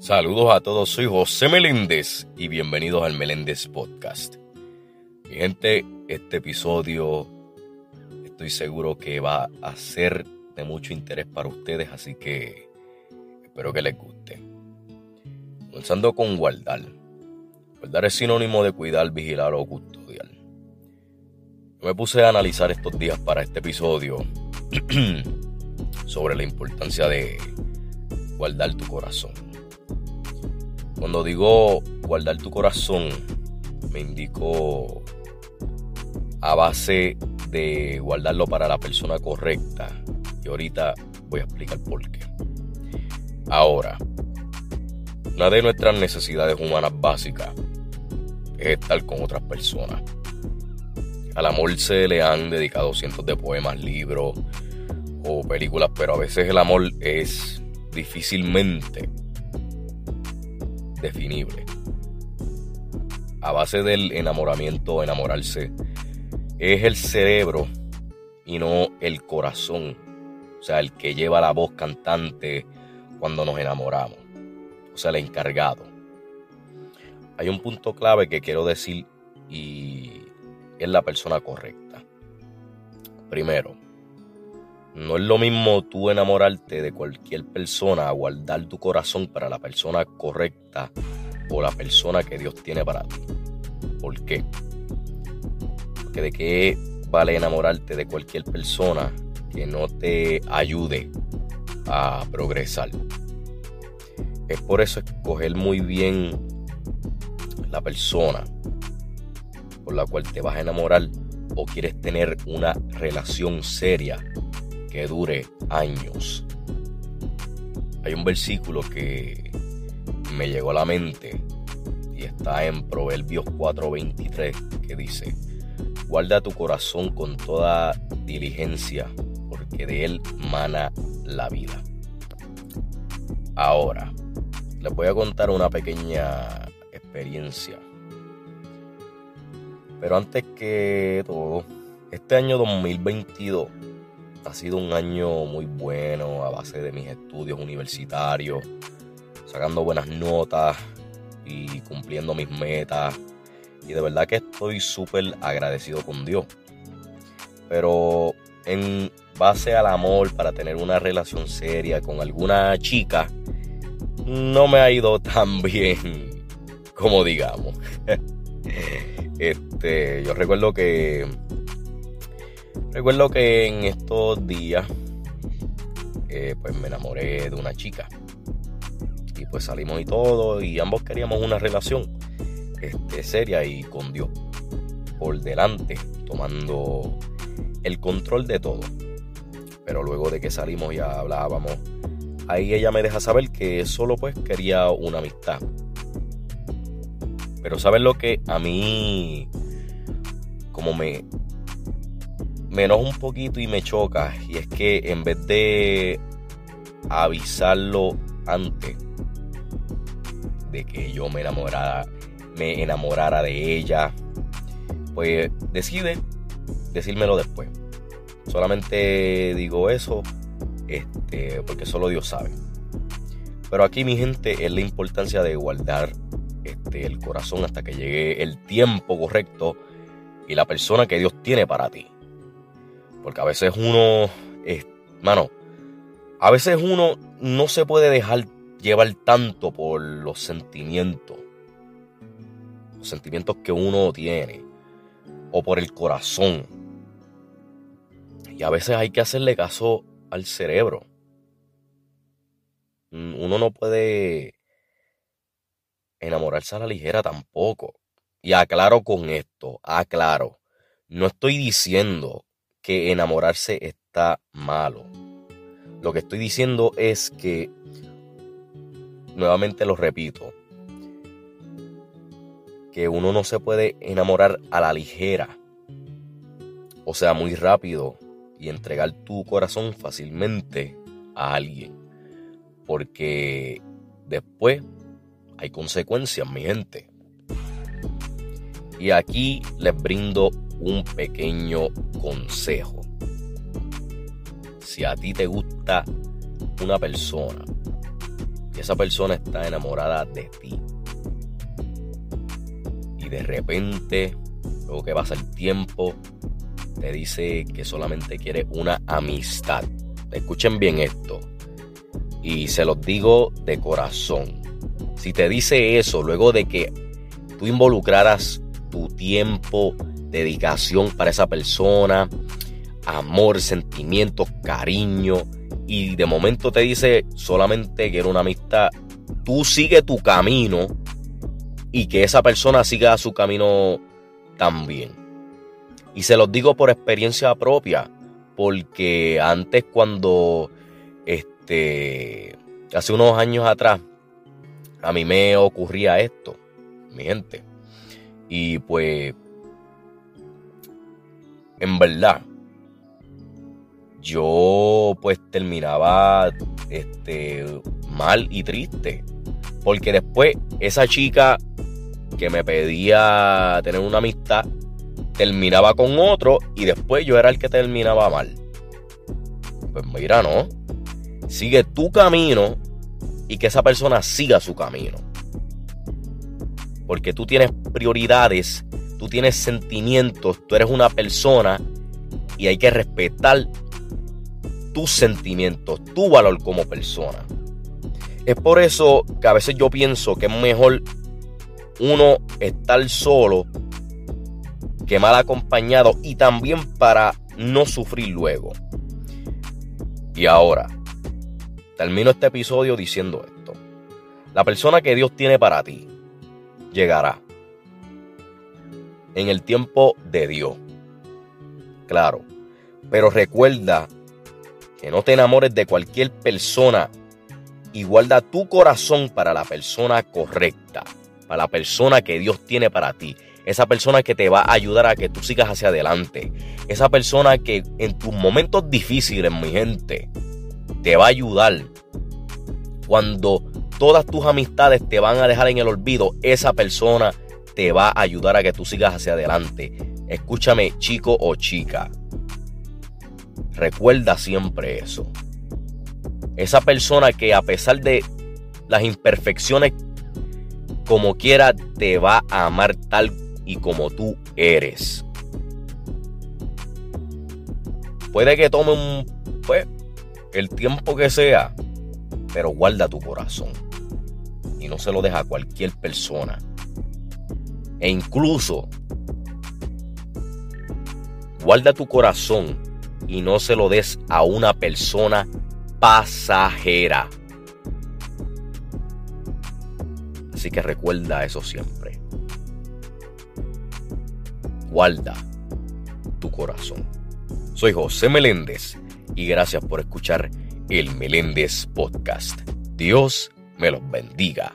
Saludos a todos, soy José Meléndez y bienvenidos al Meléndez Podcast. Mi gente, este episodio estoy seguro que va a ser de mucho interés para ustedes, así que espero que les guste. Comenzando con guardar. Guardar es sinónimo de cuidar, vigilar o custodiar. Me puse a analizar estos días para este episodio sobre la importancia de guardar tu corazón. Cuando digo guardar tu corazón, me indico a base de guardarlo para la persona correcta. Y ahorita voy a explicar por qué. Ahora, una de nuestras necesidades humanas básicas es estar con otras personas. Al amor se le han dedicado cientos de poemas, libros o películas, pero a veces el amor es difícilmente definible. A base del enamoramiento, enamorarse, es el cerebro y no el corazón. O sea, el que lleva la voz cantante cuando nos enamoramos. O sea, el encargado. Hay un punto clave que quiero decir y es la persona correcta. Primero, no es lo mismo tú enamorarte de cualquier persona, guardar tu corazón para la persona correcta o la persona que Dios tiene para ti. ¿Por qué? Porque de qué vale enamorarte de cualquier persona que no te ayude a progresar. Es por eso escoger muy bien la persona por la cual te vas a enamorar o quieres tener una relación seria que dure años. Hay un versículo que me llegó a la mente y está en Proverbios 4:23 que dice, guarda tu corazón con toda diligencia, porque de él mana la vida. Ahora, les voy a contar una pequeña experiencia. Pero antes que todo, este año 2022 ha sido un año muy bueno a base de mis estudios universitarios, sacando buenas notas y cumpliendo mis metas. Y de verdad que estoy súper agradecido con Dios. Pero en base al amor para tener una relación seria con alguna chica, no me ha ido tan bien como digamos. este, yo recuerdo que Recuerdo que en estos días eh, pues me enamoré de una chica. Y pues salimos y todo y ambos queríamos una relación este, seria y con Dios por delante, tomando el control de todo. Pero luego de que salimos y hablábamos, ahí ella me deja saber que solo pues quería una amistad. Pero ¿sabes lo que a mí como me me enoja un poquito y me choca. Y es que en vez de avisarlo antes de que yo me enamorara, me enamorara de ella, pues decide decírmelo después. Solamente digo eso este, porque solo Dios sabe. Pero aquí mi gente es la importancia de guardar este, el corazón hasta que llegue el tiempo correcto y la persona que Dios tiene para ti. Porque a veces uno, mano, a veces uno no se puede dejar llevar tanto por los sentimientos. Los sentimientos que uno tiene. O por el corazón. Y a veces hay que hacerle caso al cerebro. Mm, uno no puede enamorarse a la ligera tampoco. Y aclaro con esto, aclaro. No estoy diciendo que enamorarse está malo. Lo que estoy diciendo es que, nuevamente lo repito, que uno no se puede enamorar a la ligera, o sea, muy rápido, y entregar tu corazón fácilmente a alguien. Porque después hay consecuencias, mi gente. Y aquí les brindo un pequeño consejo. Si a ti te gusta una persona que esa persona está enamorada de ti. Y de repente, luego que pasa el tiempo, te dice que solamente quiere una amistad. Escuchen bien esto. Y se los digo de corazón. Si te dice eso luego de que tú involucraras tu tiempo, dedicación para esa persona, amor, sentimiento, cariño, y de momento te dice solamente quiero una amistad, tú sigue tu camino y que esa persona siga su camino también. Y se los digo por experiencia propia, porque antes cuando, este, hace unos años atrás, a mí me ocurría esto, mi gente. Y pues, en verdad, yo pues terminaba este, mal y triste. Porque después esa chica que me pedía tener una amistad terminaba con otro y después yo era el que terminaba mal. Pues mira, no. Sigue tu camino y que esa persona siga su camino. Porque tú tienes prioridades, tú tienes sentimientos, tú eres una persona y hay que respetar tus sentimientos, tu valor como persona. Es por eso que a veces yo pienso que es mejor uno estar solo que mal acompañado y también para no sufrir luego. Y ahora, termino este episodio diciendo esto. La persona que Dios tiene para ti llegará en el tiempo de Dios. Claro, pero recuerda que no te enamores de cualquier persona y guarda tu corazón para la persona correcta, para la persona que Dios tiene para ti esa persona que te va a ayudar a que tú sigas hacia adelante, esa persona que en tus momentos difíciles, mi gente, te va a ayudar. Cuando todas tus amistades te van a dejar en el olvido, esa persona te va a ayudar a que tú sigas hacia adelante. Escúchame, chico o chica. Recuerda siempre eso. Esa persona que a pesar de las imperfecciones, como quiera, te va a amar tal y como tú eres. Puede que tome un, pues, el tiempo que sea, pero guarda tu corazón y no se lo deja a cualquier persona. E incluso guarda tu corazón y no se lo des a una persona pasajera. Así que recuerda eso siempre guarda tu corazón. Soy José Meléndez y gracias por escuchar el Meléndez Podcast. Dios me los bendiga